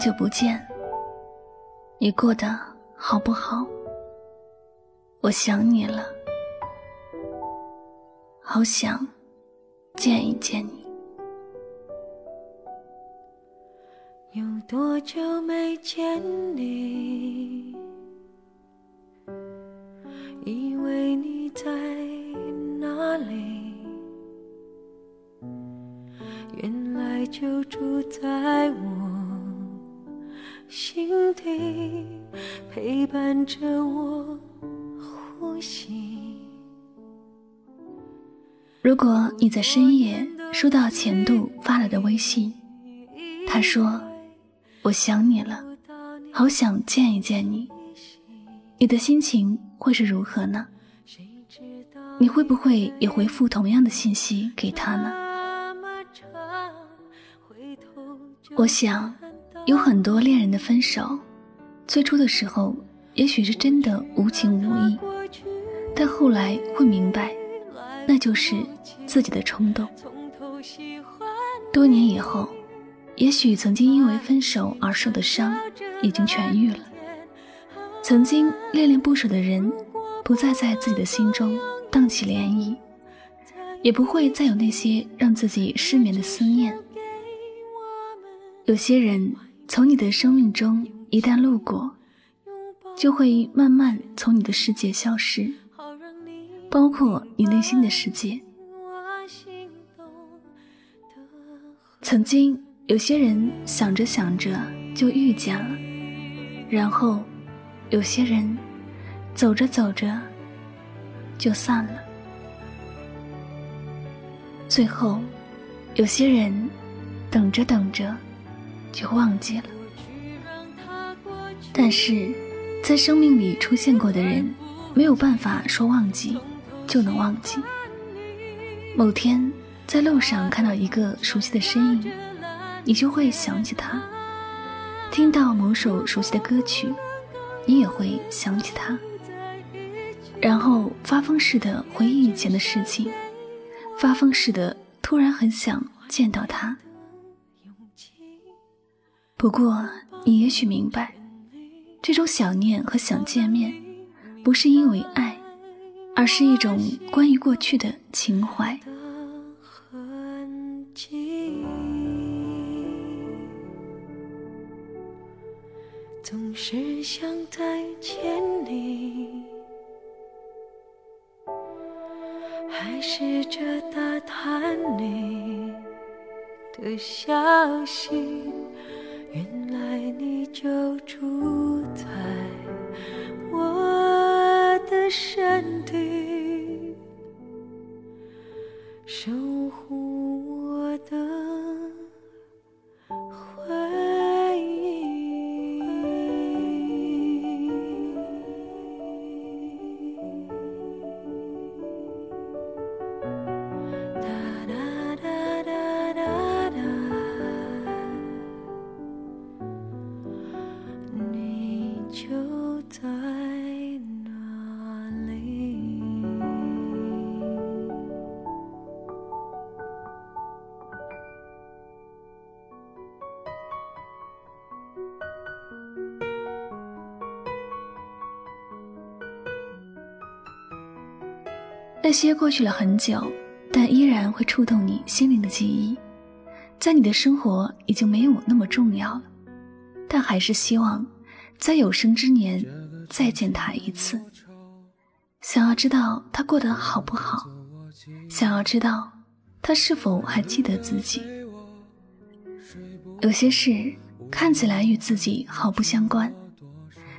久不见，你过得好不好？我想你了，好想见一见你。有多久没见你？以为你在哪里？原来就住在我心底，陪伴着我呼吸。如果你在深夜收到前度发来的微信，他说：“我想你了，好想见一见你。”你的心情会是如何呢？你会不会也回复同样的信息给他呢？我想，有很多恋人的分手，最初的时候也许是真的无情无义。但后来会明白，那就是自己的冲动。多年以后，也许曾经因为分手而受的伤已经痊愈了，曾经恋恋不舍的人不再在自己的心中荡起涟漪，也不会再有那些让自己失眠的思念。有些人从你的生命中一旦路过，就会慢慢从你的世界消失。包括你内心的世界。曾经有些人想着想着就遇见了，然后有些人走着走着就散了，最后有些人等着等着就忘记了。但是，在生命里出现过的人，没有办法说忘记。就能忘记。某天在路上看到一个熟悉的身影，你就会想起他；听到某首熟悉的歌曲，你也会想起他。然后发疯似的回忆以前的事情，发疯似的突然很想见到他。不过你也许明白，这种想念和想见面，不是因为爱。而是一种关于过去的情怀。总是想再见你，还试着打探你的消息，原来你就住在我的身体。那些过去了很久，但依然会触动你心灵的记忆，在你的生活已经没有那么重要了，但还是希望在有生之年再见他一次。想要知道他过得好不好，想要知道他是否还记得自己。有些事看起来与自己毫不相关，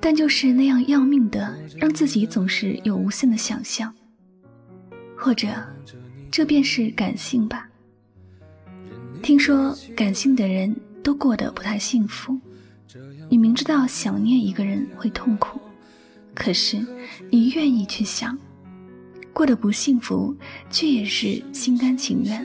但就是那样要命的，让自己总是有无限的想象。或者，这便是感性吧。听说感性的人都过得不太幸福。你明知道想念一个人会痛苦，可是你愿意去想，过得不幸福，却也是心甘情愿。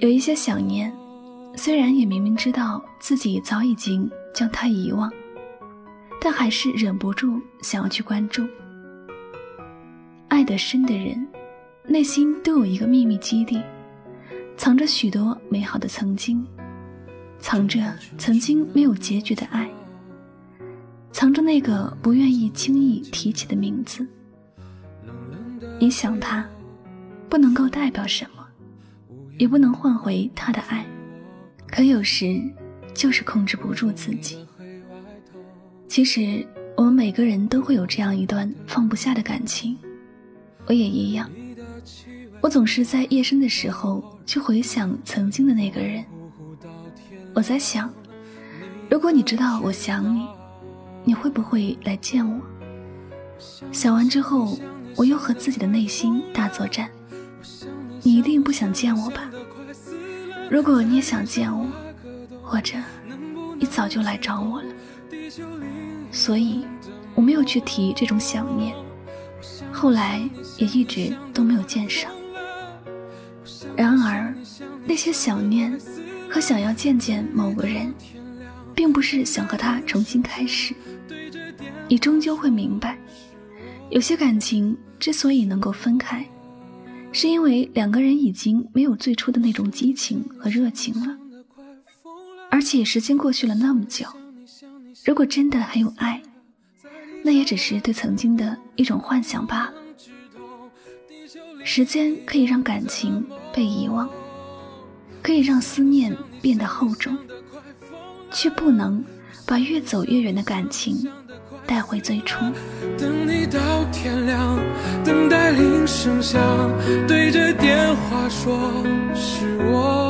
有一些想念，虽然也明明知道自己早已经将它遗忘，但还是忍不住想要去关注。爱得深的人，内心都有一个秘密基地，藏着许多美好的曾经，藏着曾经没有结局的爱，藏着那个不愿意轻易提起的名字。你想他，不能够代表什么。也不能换回他的爱，可有时就是控制不住自己。其实我们每个人都会有这样一段放不下的感情，我也一样。我总是在夜深的时候去回想曾经的那个人。我在想，如果你知道我想你，你会不会来见我？想完之后，我又和自己的内心大作战。你一定不想见我吧？如果你也想见我，或者你早就来找我了，所以我没有去提这种想念，后来也一直都没有见上。然而，那些想念和想要见见某个人，并不是想和他重新开始。你终究会明白，有些感情之所以能够分开。是因为两个人已经没有最初的那种激情和热情了，而且时间过去了那么久，如果真的还有爱，那也只是对曾经的一种幻想罢了。时间可以让感情被遗忘，可以让思念变得厚重，却不能把越走越远的感情。带回最初。等你到天亮等待铃声响对着电话说是我。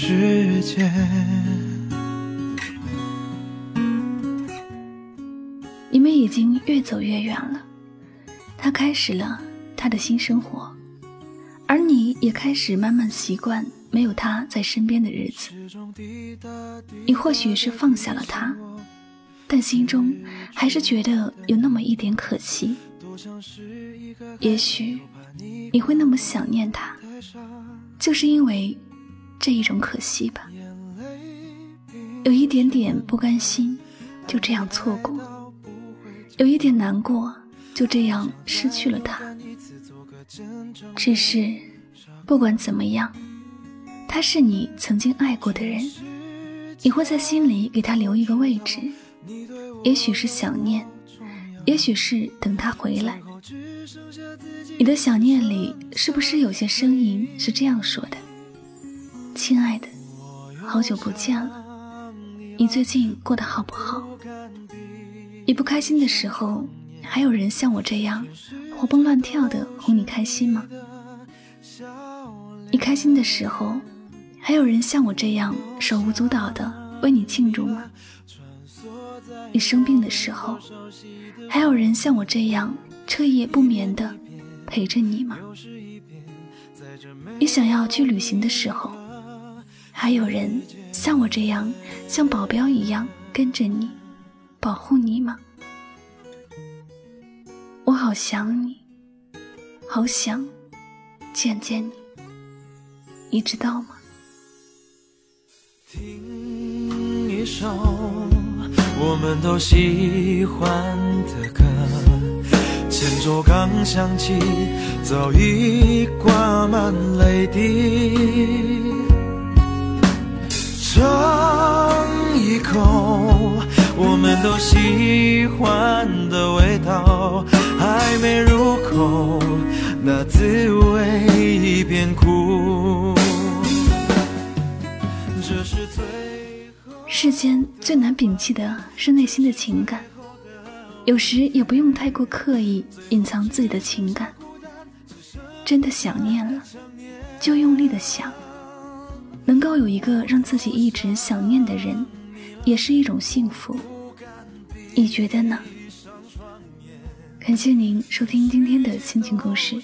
时间，你们已经越走越远了。他开始了他的新生活，而你也开始慢慢习惯没有他在身边的日子。你或许是放下了他，但心中还是觉得有那么一点可惜。也许你会那么想念他，就是因为。这一种可惜吧，有一点点不甘心，就这样错过；有一点难过，就这样失去了他。只是，不管怎么样，他是你曾经爱过的人，你会在心里给他留一个位置。也许是想念，也许是等他回来。你的想念里，是不是有些声音是这样说的？亲爱的，好久不见了，你最近过得好不好？你不开心的时候，还有人像我这样活蹦乱跳的哄你开心吗？你开心的时候，还有人像我这样手舞足蹈的为你庆祝吗？你生病的时候，还有人像我这样彻夜不眠的陪着你吗？你想要去旅行的时候，还有人像我这样像保镖一样跟着你，保护你吗？我好想你，好想见见你，你知道吗？听一首我们都喜欢的歌，前奏刚响起，早已挂满泪滴。尝一口我们都喜欢的味道，还没入口，那滋味已变苦。世间最难摒弃的是内心的情感，有时也不用太过刻意隐藏自己的情感。真的想念了，就用力的想。能够有一个让自己一直想念的人，也是一种幸福。你觉得呢？感谢您收听今天的心情故事。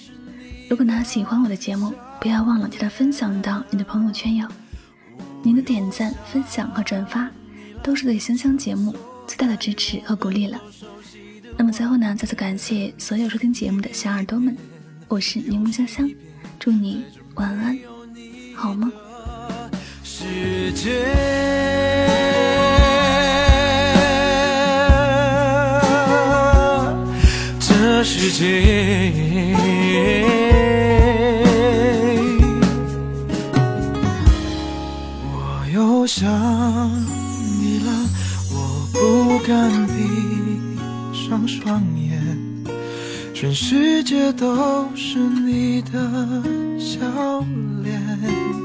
如果呢喜欢我的节目，不要忘了将它分享到你的朋友圈哟。您的点赞、分享和转发，都是对香香节目最大的支持和鼓励了。那么最后呢，再次感谢所有收听节目的小耳朵们，我是柠檬香香，祝你晚安，好梦。世界，这世界。我又想你了，我不敢闭上双眼，全世界都是你的笑脸。